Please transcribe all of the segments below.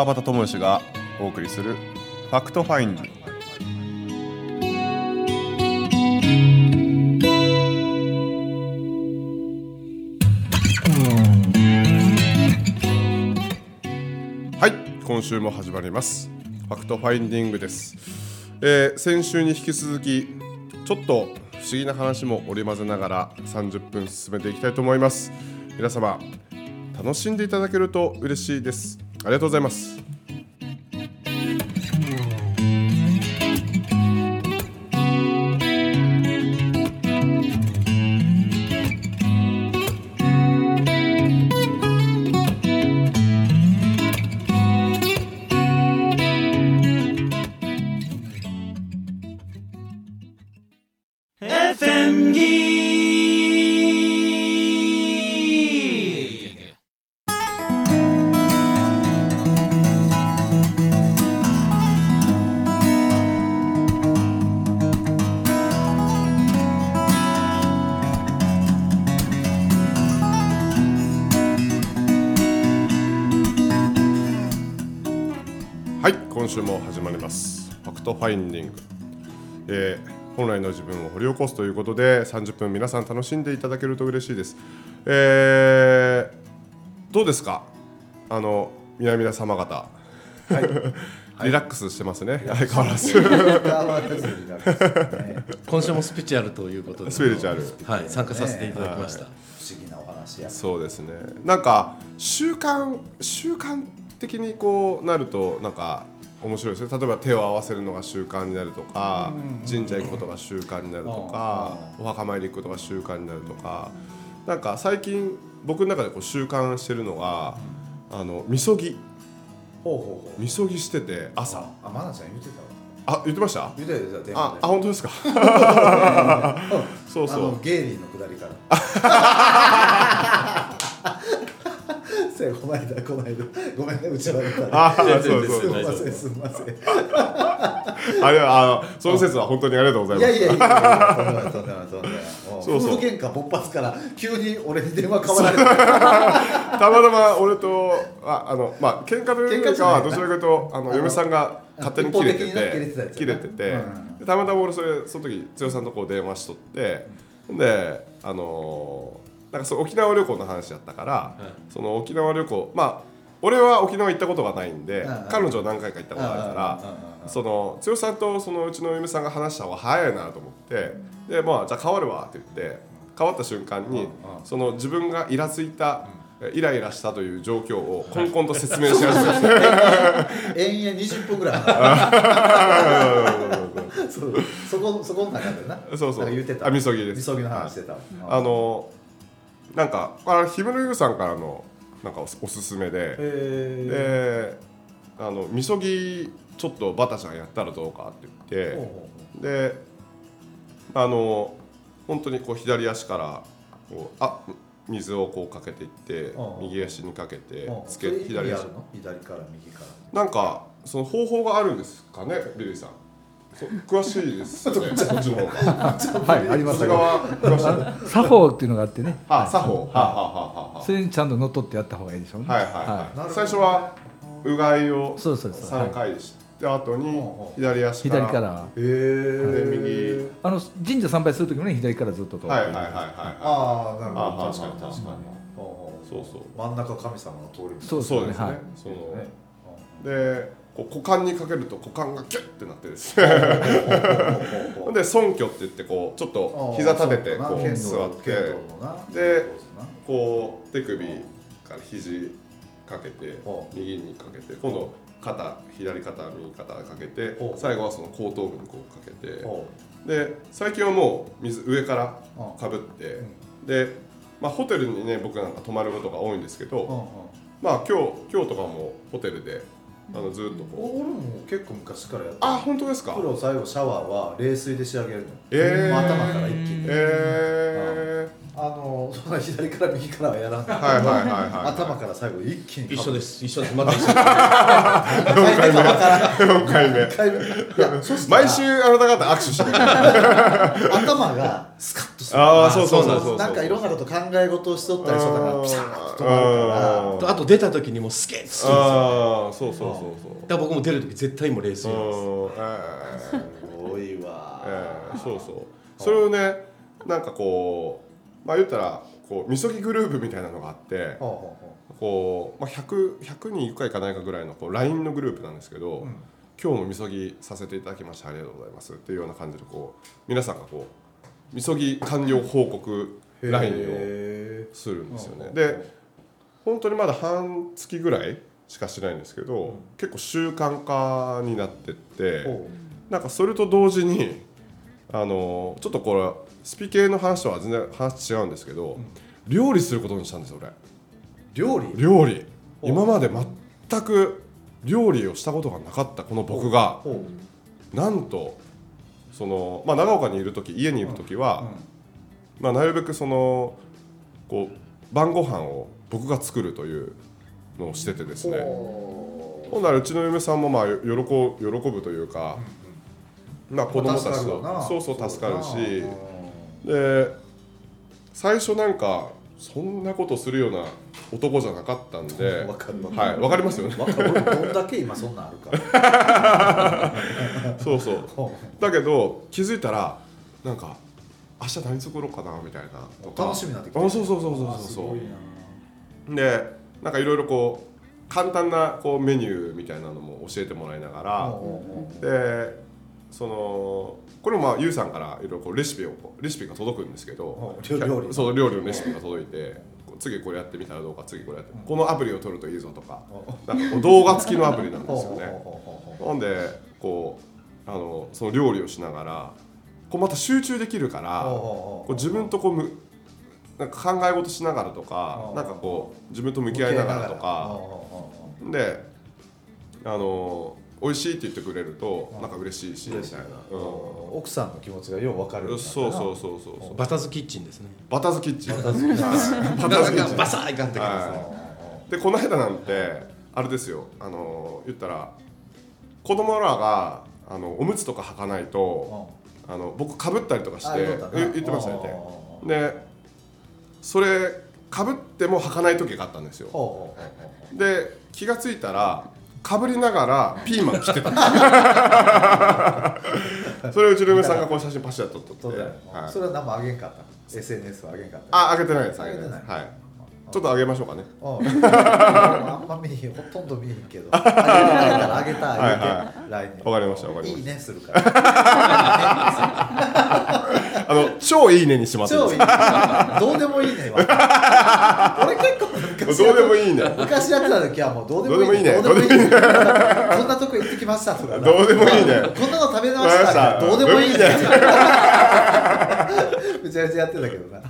川端知義がお送りする FactFinding はい今週も始まります。 FactFinding です、えー先週に引き続きちょっと不思議な話も織り交ぜながら30分進めていきたいと思います。皆様楽しんでいただけると嬉しいです。ありがとうございます。トファインディング、えー本来の自分を掘り起こすということで30分皆さん楽しんでいただけると嬉しいです、えーどうですか？あの皆々様方、リラックスしてますね、相変わらず。今週もスピリチュアルということで。スピリチュアル。はい。参加させていただきました、不思議なお話や。そうですね。なんか習慣習慣的にこうなるとなんか面白いですね例えば手を合わせるのが習慣になるとか神社行くことが習慣になるとかお墓参り行くことが習慣になるとか。なんか最近僕の中でこう習慣してるのがあのみそぎ。ほうほうほう。みそぎしてて朝。あまなちゃん言ってたわ。あ言ってました？言ってたああ本当ですか？そうあそう。のゲイリーのくだりから せやこの間この間ごめんねうちはあすそうそう。みませんすみません。い あれはあのその説は本当にありがとうございます。やいやいやとんでもないとんでもないとんでもない。もそうそう。喧嘩勃発から急に俺に電話変わられて。たまたま俺とああのまあ喧嘩というかはどちらかというとあの嫁さんが勝手に切れてて切れててたまたま俺それその時剛さんとこう電話しとってであのーなんかその沖縄旅行の話やったからその沖縄旅行まあ俺は沖縄行ったことがないんで彼女は何回か行ったことあるからその剛さんとそのうちの嫁さんが話した方が早いなと思ってでまあじゃあ変わるわって言って変わった瞬間にその自分がイラついたえイライラしたという状況をこん。こんと説明し始めて。延々20分ぐらい。話 そう。そこそこの中でな。そうそう。なんか言ってた。あみそぎです。みそぎの話してた。あのなんかあ氷室優さんからのなんかおすおすすめで。へであのみそぎちょっとバタちゃんやったらどうかって言って。であの本当にこう左足からこうあ水をこうかけていってうん右足にかけてつけ左足。左から右から。なんかその方法があるんですかねビリーさん詳しいですよね こっちの方が。はい、ありますよ。長谷川詳しい。作法っていうのがあってね、あ作法。はあはあはあはそれにちゃんと乗っ取ってやった方がいいでしょうね。あはいはい。はい、最初はうがいをそうそうそう。3回して後に左足から。左から。へえで右。あの神社参拝する時もね、左からずっと通ってはいはいはいはい。はああなるあほど確かに確かに。そうそう。真ん中神様の通りそうそうですね、はいそのね。でこう股間にかけると股間がキュッてなってですね。で尊虚って言ってこうちょっと膝立ててこう座ってでこう手首から肘かけてほ右にかけて今度肩左肩右肩かけて最後はその後頭部にこうかけてほで最近はもう水上からうかぶってで、まあ、ホテルにね僕なんか泊まることが多いんですけど、まあ今日今日とかもホテルであのずっとこう。俺も結構昔からやってあ本当ですか？風呂最後シャワーは冷水で仕上げるの。えー。頭から一気に。えあのそんな左左から右からはやらんはいはいはいはい頭から最後一気に。一緒です。一緒です。また一緒です。4回目4回目一回目。毎週あなた方握手してる。頭がスカするああそうそうそうそう。そうなんかいろんなこと考え事をしとったりしとったからピシャーッと止まるあかあと出た時にもうスケッとするんですよ。ああそうそうそうそう。だから僕も出る時絶対もう冷静うなんですすごいわ。えええそうそう。それをねなんかこうまあ言ったらこうみそぎグループみたいなのがあってこう、まあ、100, 100人いくかいかないかぐらいのこう LINE のグループなんですけど、今日もみそぎさせていただきましてありがとうございますっていうような感じでこう皆さんがこうみそぎ完了報告う LINE をへするんですよね。うんで本当にまだ半月ぐらいしかしてないんですけど、結構習慣化になってってーほなんかそれと同時にあのちょっとこれスピ系の話とは全然話違うんですけど、料理することにしたんですよ俺。う料理？料理。お今まで全く料理をしたことがなかったこの僕が。なんとその、まあ、長岡にいる時家にいる時は、まあ、なるべくそのこう晩ご飯を僕が作るというのをしててですね。ほほんならうちの嫁さんもまあよ喜ぶ喜ぶというか、まあ子供たちと。そうそう助かるし。で最初なんかそんなことするような男じゃなかったんで わかはいわかりますよね。だなわかる俺どんだけ今そんなんあるか。そうそう。ほ だけど気づいたらなんか明日何作ろうかなみたいな。とかう楽しみになってきて。あそうそうそうそうあそうそう。でなんかいろいろこう簡単なこうメニューみたいなのも教えてもらいながら、でそのこれもまあゆうさんからいろいろレシピをレシピが届くんですけど料料理そう料理のレシピが届いて次これやってみたらどうか次これやって、このアプリを取るといいぞとかなんか動画付きのアプリなんうですよね。ほうほうほうほうほほんでこうあのその料理をしながらこうまた集中できるからこう自分とこうむなんか考え事しながらとかうんなんかこう自分と向き合いながらとか。であの美味しいって言ってくれるとなんか嬉しいしみたいな、うん奥さんの気持ちがよう分かるそうそううそうそうそう。バタズキッチンですね。バタズキッチン。バタズキッチン。はいバタズキッチン。バサーいかんってきますねはい。でこの間なんてあれですよ。あの言ったら子供らがあのおむつとか履かないとあの僕かぶったりとかしてあ言ってましたよねうんでそれかぶっても履かない時があったんですよ。で気がついたらかぶりながらピーマン切ってた。それをうちの嫁さんがこう写真パシャッと撮ってうそうだよ。はい。それは何もあげんかった SNS はあげんかったあ、上げてないです。上げてない。ちょっと上げましょうかね。うんあんま見えほとんど見えへんけど。あげたらあげたいはいはて LINE にわかりましたわかりました。いいねするから。あの、超いいねにしまって超いいまどうでもいいねは。俺結構。どうでもいいね。昔やってた時はもうどうでもいいね。どうでもいいね。こんなとこ行ってきましたとかなどうでもいいね。こんなの食べましたどうでもいいね。めちゃめちゃやってたけどな。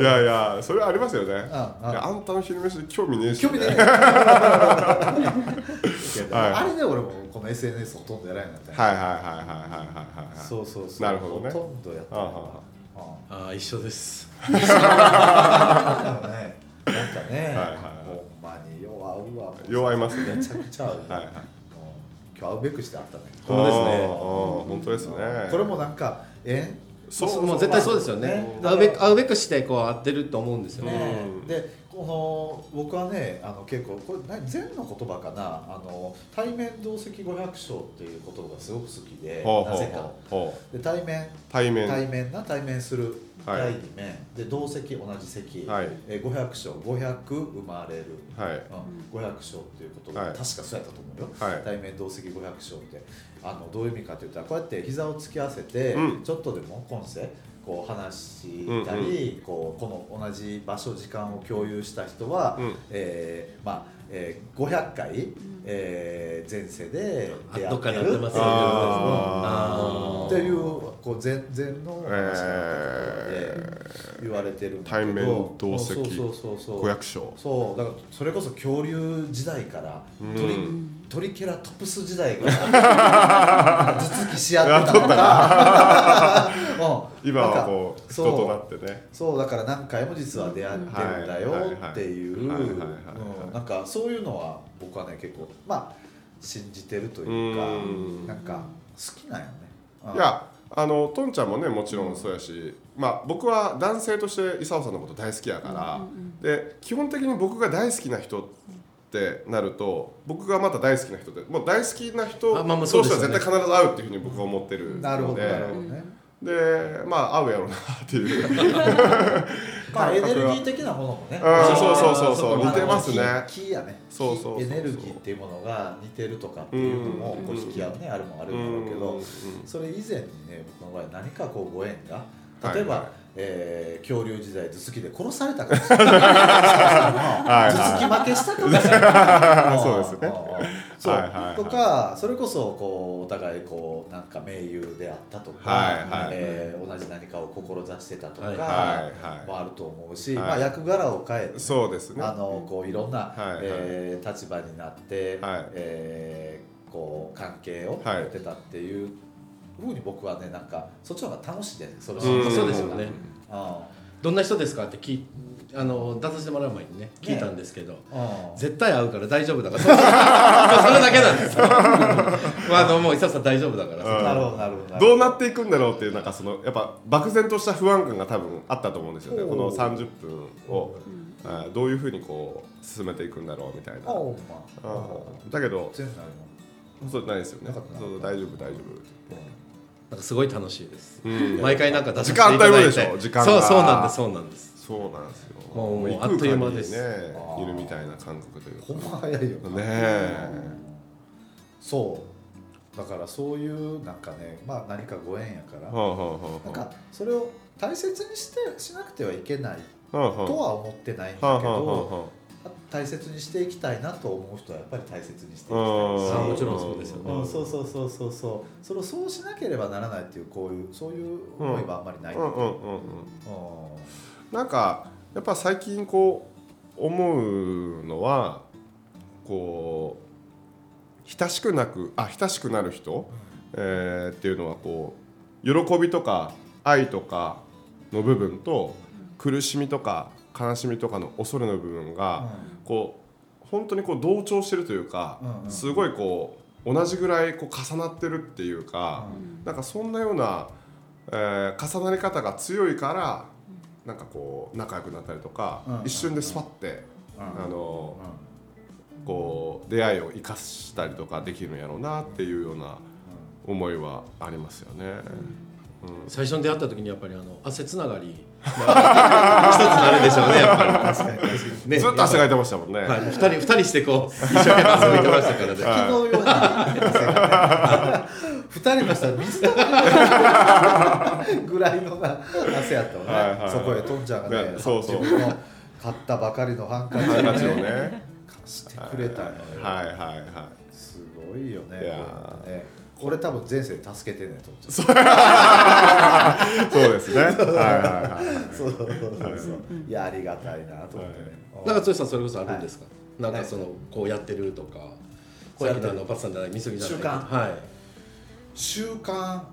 いやいや、それはありますよね。あんたの昼飯興味ねえし。興味ねえ。はい。あれで俺もこの SNS ほとんどやらないなって。はいはいはいはいはいはいはい。そうそうそう。なるほどね。ほとんどやってない。ああ一緒です なんかねはいはいほんまに弱うわ弱いますね。めちゃくちゃ合うはいはい。うん今日会うべくしてあったね本当ですね。あーあー本当ですね。これもなんかえ？そうもう絶対そうですよね。ね。会うべく会うべくしてこう会ってると思うんですよね。ね。でこの僕はねあの結構これ何禅の言葉かな？あの対面同席五百章っていう言葉がすごく好きでほうほうなぜか。ほうほう。で対面。対面。対面な対面するはい。第二面、で同席同じ席、はい。えー、500章500生まれる、はい。うん、500章っていうことが、はい。確かそうやったと思うよ、はい。対面同席500章って。あのどういう意味かといったらこうやって膝を突き合わせて、うん。ちょっとでも今世こう話したり、こうこの同じ場所時間を共有した人は、うん。えーまあえー、500回、えー前世で出会どってる。に会ってますよあっていうこう禅禅の話のところでえ言われてるんだけど。対面同席そうそうそうそう。五百章。そうだからそれこそ恐竜時代からうん。鳥トリケラトプス時代が 頭突きし合ってたとか うん。今はこう人となってね。そうだから何回も実は出会ってるんだよっていう。なんかそういうのは僕はね結構まあ信じてるというかうん。なんか好きなんよね。うん。いやあのトンちゃんもねもちろんそうやし、まあ僕は男性として功さんのこと大好きやから、で基本的に僕が大好きな人ってなると僕がまた大好きな人でもう大好きな人あまあまあ同士は絶対必ず会うっていうふうに僕は思ってるのでなるほどなるほどね。でまあ合うやろうなっていう。まあエネルギー的なものもね。うんそうそうそうそう似てますね。気気やね。そうそうエネルギーっていうものが似てるとかっていうのもうん。こう引き合うねあるもあるんだろうけうん。ど、それ以前にね僕の場合何かこうご縁が例えば、はいえー恐竜時代頭突きで殺されたかもしれない。はい頭突き負けしたかもしれない。そうですね。そう、はいはいはい。とかそれこそこうお互いこうなんか盟友であったとか、はいはい。えー同じ何かを志してたとかはいはいはい。もあると思うし、はい。まあ、役柄を変えてそうですね。あのこういろんな、はいはい。えー立場になって、はい。えーこう関係をはい。やってたっていうふうに僕はねなんかそっちの方が楽しいでそれうん。そうですよね。あどんな人ですかって聞いあの出させてもらう前にね聞いたんですけど、あ絶対会うから大丈夫だから。そ れそれだけなんですよ。まああのもう久さん大丈夫だから、うん。なるほどなるほど。どうなっていくんだろうっていうなんかそのやっぱ漠然とした不安感が多分あったと思うんですよね。この30分を、あーどういうふうにこう進めていくんだろうみたいな。だけど全然ないそうないですよね。なかったな。そう大丈夫大丈なんかすごい楽しいです、夫、うん。毎回なんか出させ時ていただいて。時間が。そうそうなんですそうなんです。そうなんですよ。もうもうあっという間です。にねいるみたいな感覚というほんかま早いよねえ。そう。だからそういうなんかねまあ何かご縁やから。はあはあはなんかそれを大切にしてしなくてはいけないとは思ってないんだけど大切にしていきたいなと思う人はやっぱり大切にしていきたいもちろんそうですよね。うん、そうそうそうそうそうそれをそうしなければならないっていうこういうそういう思いはあんまりない、うんうんうんうんうん。なんかやっぱ最近こう思うのはこう親しくなくあ親しくなる人、えーっていうのはこう喜びとか愛とかの部分と苦しみとか悲しみとかの恐れの部分が、こう本当にこう同調してるというか、うんうん。すごいこう同じぐらいこう重なってるっていうか、なんかそんなような、えー重なり方が強いからなんかこう仲良くなったりとか、うん一瞬でスパッて、うんあのこう出会いを生かしたりとかできるんやろうなっていうような思いはありますよね。最初に出会った時にやっぱりあの汗つながり、まあ、一つになるでしょうねやっぱり。確かに。ね。ずっと汗かいてましたもんね。はい、二人二人してこう一生懸命遊びに行きましたからね。昨日ように汗がね二人の人は水たまりぐらいのな汗やったのね、はいはいはい。そこへとんちゃんがねねそうそう。自分の買ったばかりのハンカチををねね。貸してくれたのよ、はいはいはい。すごいよねいやーこれ多分前世で助けてんねんと思っちゃ そうですね。はいはいはい。うそうそうそうそういやありがたいなと思ってね、なんか剛さんそれこそあるんですか？なんかそのこうやってるとか。こうやってるのあのパツさんじゃない、みそぎじゃない。習慣はい。習慣あ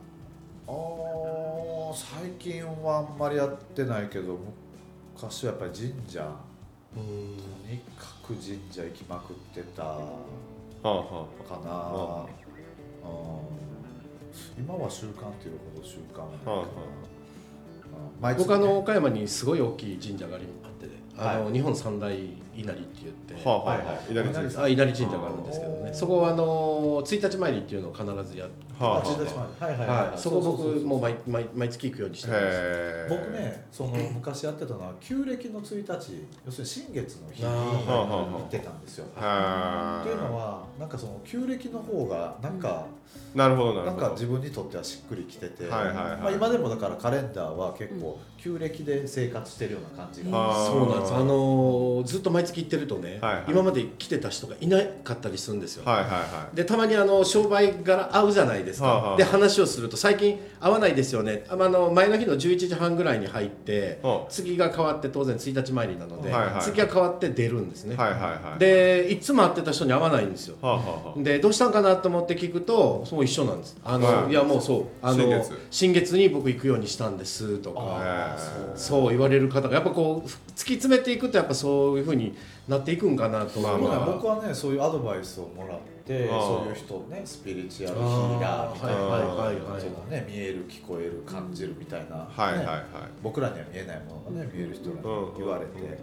ー最近はあんまりやってないけど昔はやっぱり神社とにかく神社行きまくってたかはあはな、あうん今は習慣っていうほど習慣はないかな、はあはうん毎月ね。僕あの岡山にすごい大きい神社がありあって、あはの日本三大稲荷って言って。あはあははい。はい。あ。稲荷神社。あ稲荷神社があるんですけどね。そこはあの1日参りっていうのを必ずやって、はあはあ1日あ。前はいはいはい、はい、そこ僕もう毎毎毎月行くようにしてます。僕ねその昔やってたのは旧暦の1日要するに新月の日に行ってたんですよ。はっていうのはなんかその旧暦の方がなんかなるほどなるほど。なんか自分にとってはしっくりきてて、はいはいはい。まあ、今でもだからカレンダーは結構旧暦で生活してるような感じが、あー。そうなんです。あのーずっと毎月行ってるとね、はいはい。今まで来てた人がいなかったりするんですよ、はいはいはでたまにあの商売柄会うじゃないですか、はあはあで話をすると最近会わないですよね。ああの前の日の11時半ぐらいに入って、はあ。次が変わって当然1日参りなので、はいはい次が変わって出るんですね、いはいはいはい。でいつも会ってた人に会わないんですよ。はあはあはあ。でどうしたんかなと思って聞くとそう一緒なんです。あの、はい。い、やもうそう。あの新月。新月に僕行くようにしたんですとかそうそう言われる方がやっぱこう突き詰めていくとやっぱそういうふうになっていくんかなと思う。まあまあ。僕はねそういうアドバイスをもらってそういう人ねスピリチュアルヒーラーみたいなはいはいね見える聞こえる感じるみたいな、ねはいはいはい。僕らには見えないものがね見える人らに言われて、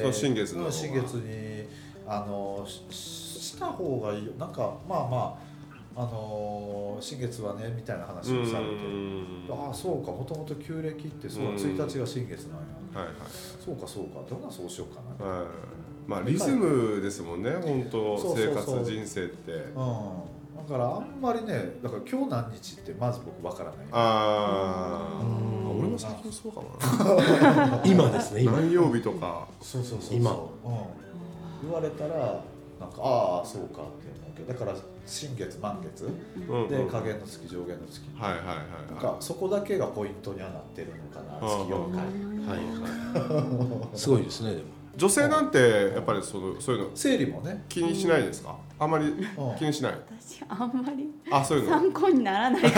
その新月の方が。うん新月にあのしした方がいいよなんかまあまああの新月はねみたいな話をされてああそうか。もともと旧暦ってそううん。1日が新月なんや。はいはい。そうかそうか。どんなそうしようかな。はい。まあリズムですもんね本当そうそう生そう。活人生って。うん、だからあんまりねだから今日何日ってまず僕わからない。ああうん。俺も最近そうかも 今ですねな今。何曜日とか。そうそうそうそう。今。うん、言われたらなんかああそうかって思うけど。だから新月満月うんうん。で下限の月上限の月。はいはいはいかそこだけがポイントにはなってるのかなうん月4回はいはい。すごいですねでも。い女性なんてやっぱりそのそういうの生理もね、気にしないですか？あんまりうん。気にしない？私あんまりあそういうの？参考にならない。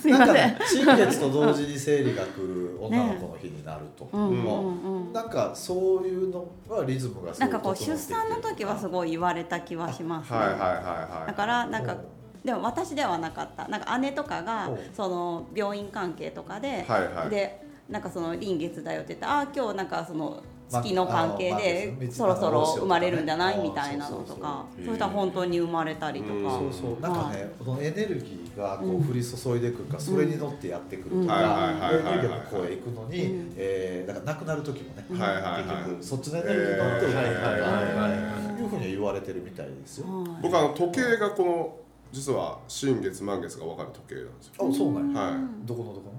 すいません。新月と同時に生理が来る女の子の日になると、うんうんもうん。うなんかそういうのはリズムがすごないんかこう出産の時はすごい言われた気はしますね、はいはいはいはい。だからなんかうん。でも私ではなかった。なんか姉とかがおその病院関係とかで、はいはい。でなんかその臨月だよって言ってああ今日なんかそのま月の関係あでのそろそろ生まれるんじゃないみたいなのとかそうそしたら本当に生まれたりとか。うん。そうそう。なんかね、このエネルギーがこう降り注いでくるから、それに乗ってやってくるとか、エネルギーがこうへ行くのに、うん。えーだからなくなる時もね、はいはいはい結局そっちのエネルギーに乗ってえーやるとか、はいはいはいはいいうふうに言われてるみたいですよ。はい。僕あの時計がこの実は新月満月が分かる時計なんですよ。あ、そうなんや。はい。どこのどこ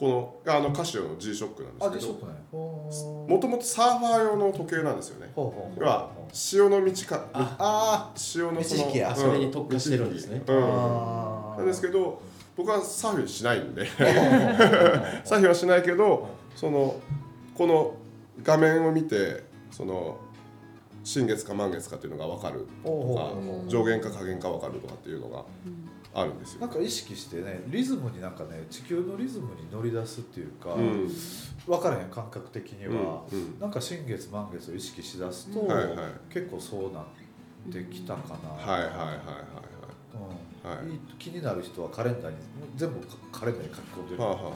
このあのカシオの G ショックなんですけどもともとサーファー用の時計なんですよね。要は潮の満ちかあ潮のその満ち引きやあそれに特化してるんですね。うん。なんですけど僕はサーフィンしないんで。サーフィンはしないけどそのこの画面を見てその新月か満月かっていうのが分かるとか上限か下限か分かるとかっていうのがあるんですよ。なんか意識してねリズムになんかね地球のリズムに乗り出すっていうか、うん。分からへん感覚的には、うんうん。なんか新月満月を意識しだすと、はいはい。結構そうなってきたかな、はいはいはいはいうん。はい。いい気になる人はカレンダーに全部カレンダーに書き込んでる、はいはあはあ。はあ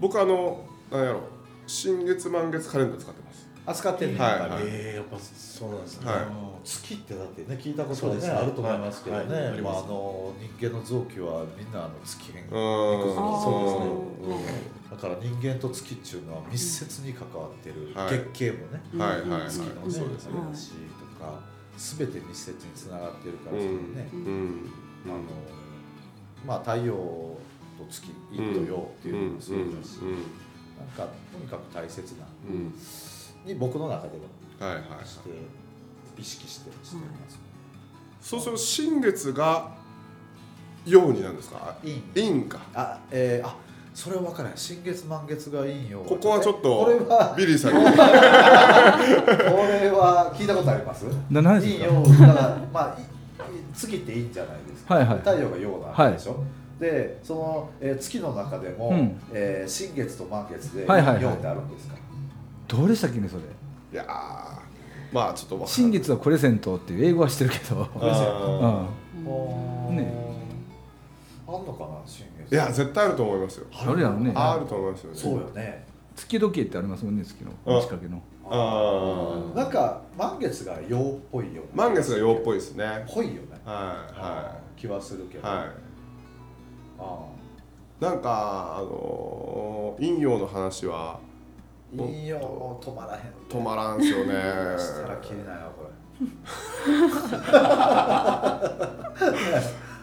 僕あのなんやろ新月満月カレンダー使ってますあ使ってんねはいやっぱり、ええやっぱそうなんですね、はい。うん月ってだってね聞いたことはねあると思いますけどね、はいはい。まあ、あの人間の臓器はみんなあの月変うん。そうですね。だから人間と月っていうのは密接に関わってる、はい。月経もね、はいはいはい。月のね、そうですね。話とか全て密接につながってるから、うんそのね、うん。あのまあ太陽と月陰と陽っていうのもそうだし、なんかとにかく大切なうんうんに僕の中でははいはいはい。して意識してしてます、そうすると新月が陽になるんですか？陰陰か。あえー、あそれは分からない。新月満月が陰陽。ここはちょっこれとはビリーさんに。これは聞いたことあります？な何ですか？陰陽だからまあいい月っていいんじゃないですか、はいはい。太陽が陽なんでしょ、でその、えー月の中でも、うん。えー新月と満月ではいはいはい。陽ってあるんですか、どうでしたっけねそれ。いやーまあちょっとわかんない。新月はプレゼントっていう英語は知ってるけど。あー。うん。ね。あんのかな新月。いや絶対あると思いますよ。あるやろね。あると思いますよね。そうよね。月時計ってありますもんね月の。あ。仕掛けの。あー。なんか満月が陽っぽいよ満月が陽っぽいですね。はいぽいよね。は気はするけど、い。はあいなんかあのー陰陽の話はいいよ止まらへん。止まらんすよね。したら切れないわこ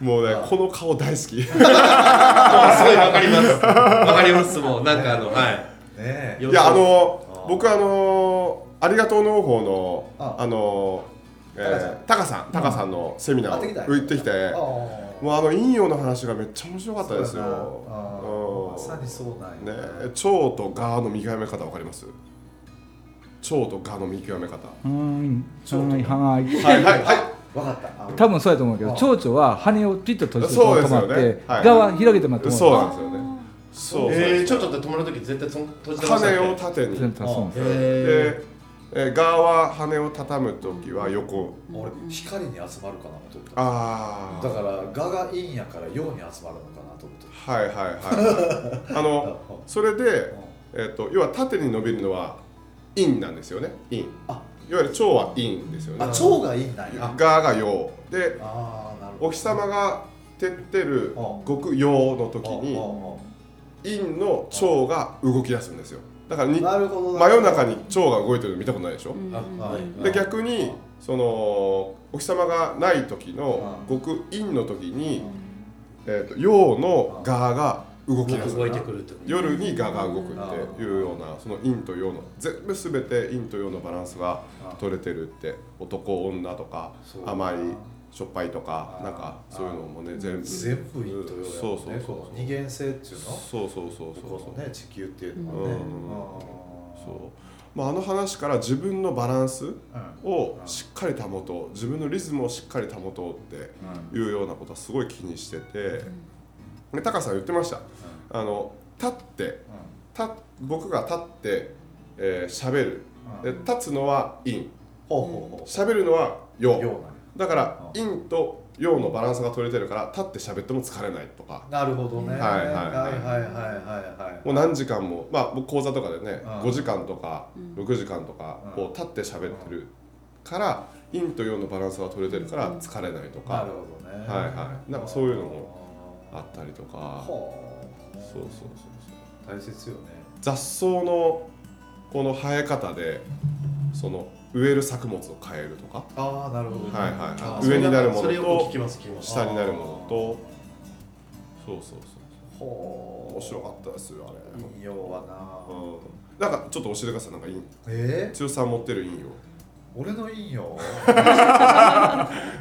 もうねこの顔大好き。すごいわかります。わかりますもう。なんかあのはい。れねえ。いやあの僕あのありがとう農法のあ。あのえータカさん。タカさんのセミナーあ行ってきたを行ってきて。あもうあの陰陽の話がめっちゃ面白かったですよ。まさにそうなんや。ね腸とガの見極め方わかります？腸とガの見極め方。うん。はいはい。はいはいはい。わかった。あ多分そうやと思うけどあ蝶々は羽をピッと閉じて止まってねはい。側は広げてもらってもそうなんですよね。そうそうえー、ちょって止まるとき絶対そ閉じてましたっ羽けを縦に。全部足すんですよ。へで、えー、ガは羽を畳むときは横。俺光に集まるかなと思った。ああだからガが陰やから陽に集まるのかなと思ってはいはいはい あのそれで、えー、と要は縦に伸びるのは陰なんですよね。陰あ。いわゆる腸は陰ですよあね腸が陰なんや。ガが陽。でああなるほど。お日様が照ってるうん。極陽の時に陰の腸が動き出すんですよだからになるほど真夜中に腸が動いてるの見たことないでしょ、うで逆にそのお日様がない時のう極陰の時に、えー、と陽のガが動き出す。動いてくるってこと夜にガが動くっていうようなその陰と陽の全部全て陰と陽のバランスが取れてるって男女とかそう。甘いしょっぱいとかなんかそういうのもね全部。全部陰と陽やそうもんねそうそう。この二元性っていうの？そうそうそうそう。ね地球っていうのうん。はねそう。まあ、あの話から自分のバランスうん。をしっかり保とう。自分のリズムをしっかり保とうってうん。いうようなことはすごい気にしてて、で高さん言ってました。あの立って立僕が立ってえー、喋る。で立つのは陰ほうほうほう。喋るのは陽だからうん。陰と陽のバランスが取れてるから立って喋っても疲れないとか。なるほどね。はいはいはい。はいはいはいはいもう何時間もまあ僕講座とかでねうん。5時間とかうん。6時間とかうん。こう立って喋ってるから陰と陽のバランスが取れてるから疲れないとなかるほどね。はいはい。なんかそういうのもあったりとか。そうそうそうそう。大切よね。雑草のこの生え方でその植える作物を変えるとか。ああなるほどね。はいはい。あはい上になるものと下になるものと。そうそうそうほう面白かったですよあれ。引用はな。うん。なんかちょっと教えてください。なんかいい。え強さん持ってる陰陽俺の引用？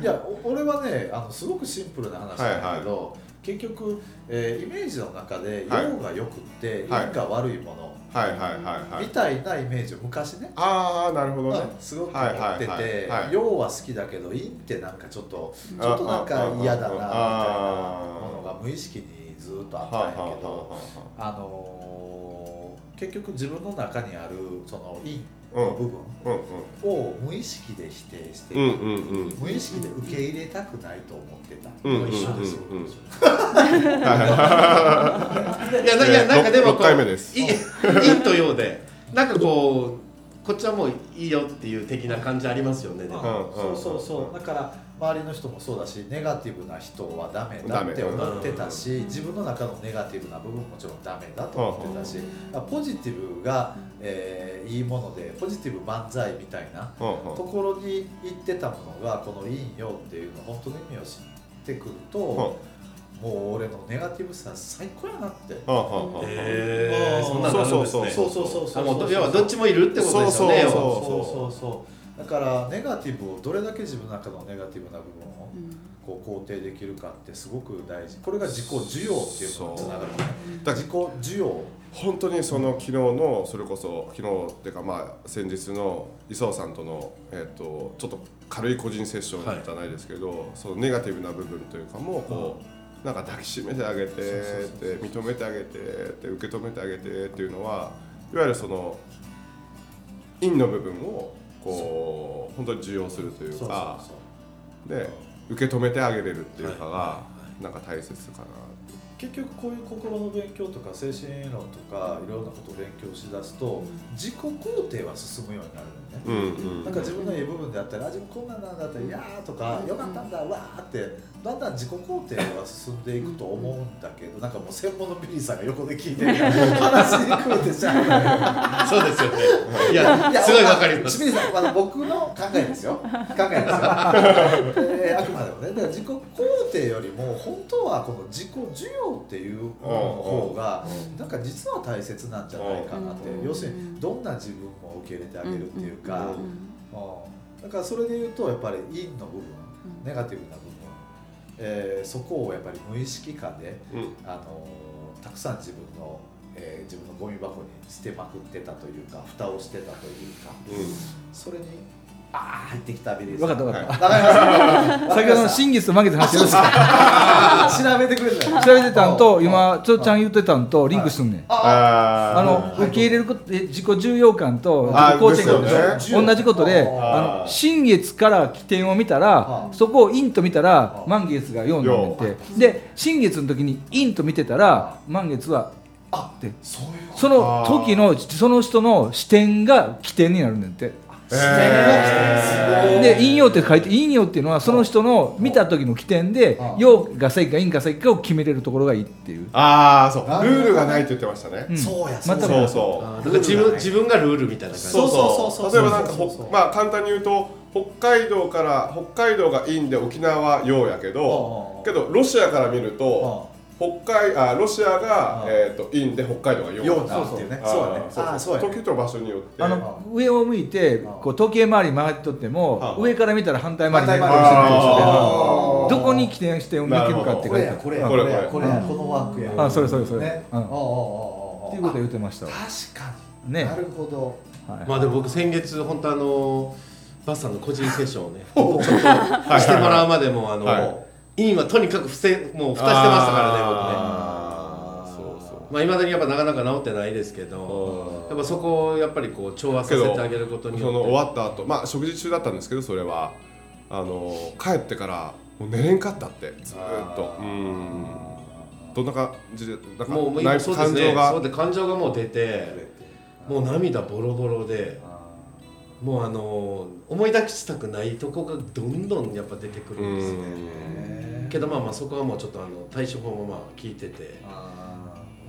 いやお俺はねあのすごくシンプルな話なんだけど、結局、えーイメージの中ではい。陽が良くってはい。陰が悪いもの、はいはいはいはい。みたいなイメージを昔ね、ああなるほどね。うんすごく持はいっててはい。陽は好きだけど陰ってなんかちょっとうん。ちょっとなんか嫌だなみたいなものが無意識にずっとあっはあたんやけどはあのー結局自分の中にあるその陰の部分うんうんを無意識で否定してうんいくうんうん。うん無意識で受け入れたくないと思ってた、うんうんうん一緒ですよ、う んいやないやなんかでも六こう回目です。い陰と陽で。なんかこうこっちはもういいよっていう的な感じありますよねそうそうそう。だから周りの人もそうだしネガティブな人はダメだって思ってたし自分の中のネガティブな部分ももちろんダメだと思ってたしポジティブが、えーいいものでポジティブ万歳みたいなところに行ってたものがこの陰陽っていうの本当の意味を知ってくると、もう俺のネガティブさ最高やなって。そんなのあるんですね。そうそうそうそう。あもう要はどっちもいるってことですよね。そうそう。そうそうそうだからネガティブをどれだけ自分の中のネガティブな部分をこう肯定できるかってすごく大事。これが自己需要っていうのにつながるね。だ自己需要。本当にその昨日のそれこそ昨日っていうかまあ先日の磯尾さんとの、えっとちょっと軽い個人セッションじゃないですけど、そのネガティブな部分というかもこう、なんか抱きしめてあげてって認めてあげてって受け止めてあげてっていうのはいわゆるその陰の部分をこう本当に受容するというかで受け止めてあげれるっていうかがなんか大切かな結局こういう心の勉強とか精神論とかいろんなことを勉強しだすと自己肯定は進むようになるのね。うんうんなんか自分のいい部分であったり、あ自分こんなんなんだったら、いやーとか、よかったんだ、わーって、だんだん自己肯定は進んでいくと思うんだけど、なんかもう専門のビリーさんが横で聞いてる話に来るでしょ。そうですよねいやすごいわかります清水さん、あの僕の考えですよ。考えですよ。えーあくまでもね、だから自己肯定よりも、本当はこの自己需要っていう方が、なんか実は大切なんじゃないかなって、要するにどんな自分も受け入れてあげるっていうか。うんだからそれで言うとやっぱり陰の部分、ネガティブな部分、えーそこをやっぱり無意識化で、うん。あのーたくさん自分の、えー自分のゴミ箱に捨てまくってたというか蓋をしてたというか、それにああ入ってきたビリ分かった分かった、わかりました。先ほどの新月と満月の話を調べてくれた。よ調べてたんと今ちょっちゃん言ってたんとリンクすんねん。あああの受け入れることえ自己重要感とあ自己肯定ですよ感ね。同じことでああの新月から起点を見たらあそこを陰と見たらあ満月が4になってで新月の時に陰と見てたら満月はあでそういうこと。その時のその人の視点が起点になるねんて。えで陰陽って書いて陰陽っていうのはその人の見た時の起点であ陽が正義か陰か正義かを決めれるところがいいっていう。ああそう。ルールがないって言ってましたね、うん。そうやまたそうそうあーだから自分自分がルールみたいな感じ。そうそうそうそう。そう例えばなんかそうそうそうほまあ簡単に言うと北海道から北海道が陰で沖縄は陽やけどけどロシアから見るとあ北海あロシアがあえーと陰で北海道が陽ようなっていうね。そうやね。そうそうやね。時と場所によって。あの上を向いてこう時計回り回ってとってもあ上から見たら反対回りに反対回るかもしれない回りあーどこに起点して向けるかって書いてある。これやこれやうんこれや。ここれやこのワークや。あそれそれそれ。うん。ねああああああ。っていうことを言ってましたわ。確かに。ね。なるほど。はい。まあでも僕先月本当あのバスさんの個人セッションをね ちょっとしてもらうまでもあの、はいインはとにかく伏せもう蓋してましたからね僕ね。そうそう。まあいまだにやっぱなかなか治ってないですけどやっぱそこをやっぱりこう調和させてあげることにその終わった後まあ食事中だったんですけどそれは。あの帰ってからもう寝れんかったってずーっと。うん。どんな感じでなんかもう今そうですね。感情が？そうで感情がもう出てもう涙ボロボロでもうあの思い出したくないとこがどんどんやっぱ出てくるんですねけどまあまあそこはもうちょっとあの対処法もまあ聞いてて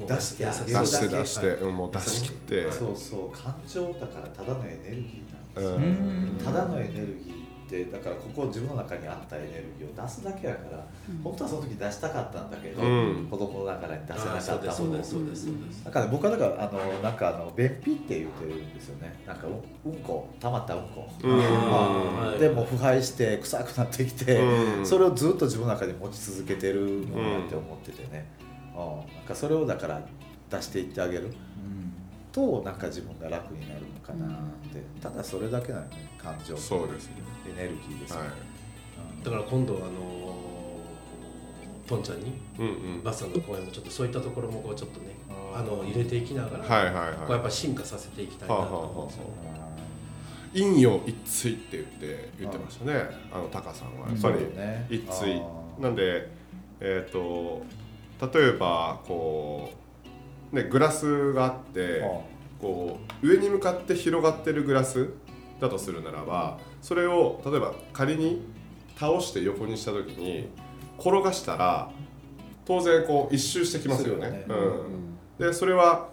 出して出して出して、うんもう出し切って。そうそう。感情だからただのエネルギーなんうですよ。ん。ただのエネルギーってだからここ自分の中にあったエネルギーを出すだけやから、本当はその時出したかったんだけど、うん。子供の中に出せなかったもの。ですそうですそうですそうです。なんかね、僕はだからあのなんかあの便秘って言ってるんですよね。なんかううんこ溜まったうんこ、うん。まあはい。でも腐敗して臭くなってきて、うん。それをずっと自分の中に持ち続けてるのかなって思っててね、うんなんかそれをだから出していってあげるとなんか自分が楽になるのかなって。ただそれだけなのね感情そうですね。エネルギーですよ。はね、いだから今度あのトンちゃんにうんうん。バスさんの公演もちょっとそういったところもこうちょっとねあの入れていきながら、はいはいこうやっはぱ進化させていきたいなと。思うんですよね、い陰陽一対って言って言ってましたねあのタカさんは。やっぱり一対なんでえっ、と例えばこうねグラスがあってこう上に向かって広がってるグラスだとするならばそれを例えば仮に倒して横にした時に転がしたら当然こう一周してきますよね。よね。うん、でそれは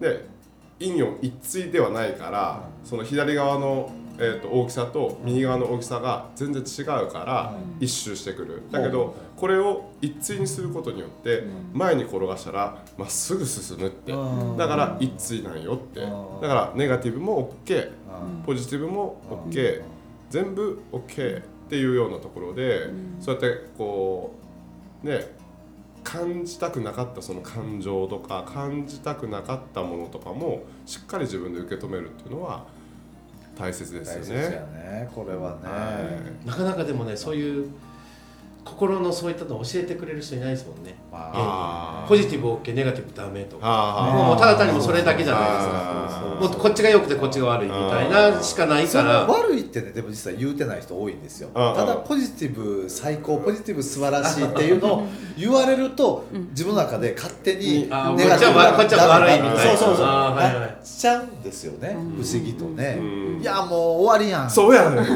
ね陰陽一対ではないからその左側の、えー、と大きさと右側の大きさが全然違うから一周してくる。だけどこれを一対にすることによって前に転がしたらまっすぐ進むって。うん。だから一対なんよって。うん。だからネガティブも OK うん。ポジティブも OK 全部 OK っていうようなところでそうやってこうね感じたくなかったその感情とか感じたくなかったものとかもしっかり自分で受け止めるっていうのは大切ですよ大切やね。ねこれはね、はい。なかなかでもねそういう心のそういったのを教えてくれる人いないですもんね。まあ。ー。ポジティブ OK ネガティブダメとか。もうただ単にもうそれだけじゃないですか。もっとこっちが良くてこっちが悪いみたいなしかないから。悪いっってねでも実は言うてない人多いんですよ。ただポジティブ最高ポジティブ素晴らしいっていうのを言われると自分の中で勝手にネガティブなこっちは悪いみたいな。そうそうそう。なっちゃうんですよね不思議とね。うん。いやもう終わりやん。そうやね なんか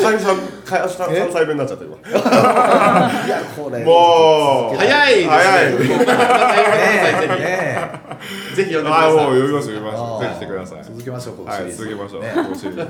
三三か三三歳分になっちゃった今。いやこれもう早いですね。早 いねえぜ ひぜひ呼んでくだあもうさい呼びます呼びます。ぜひ来てください。続けましょうこのはいシリーズ。続けましょう。ね。このシリーズ。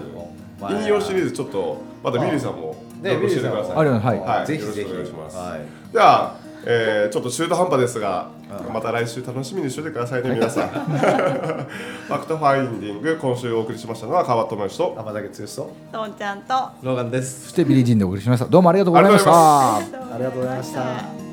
引用シリーズちょっとまたミリーさんもね教えてください。ミリーさんはい。ぜひぜひ。よろしくお願いします。はい。では、えー、ちょっと中途半端ですが、うんまた来週楽しみにしておいてくださいね皆さん。FactFinding 今週お送りしましたのは川端知義と天竹剛ととんちゃんとローガンです。そしてビリー・ジンでお送りしました。どうもありがとうございました。ありがとうございました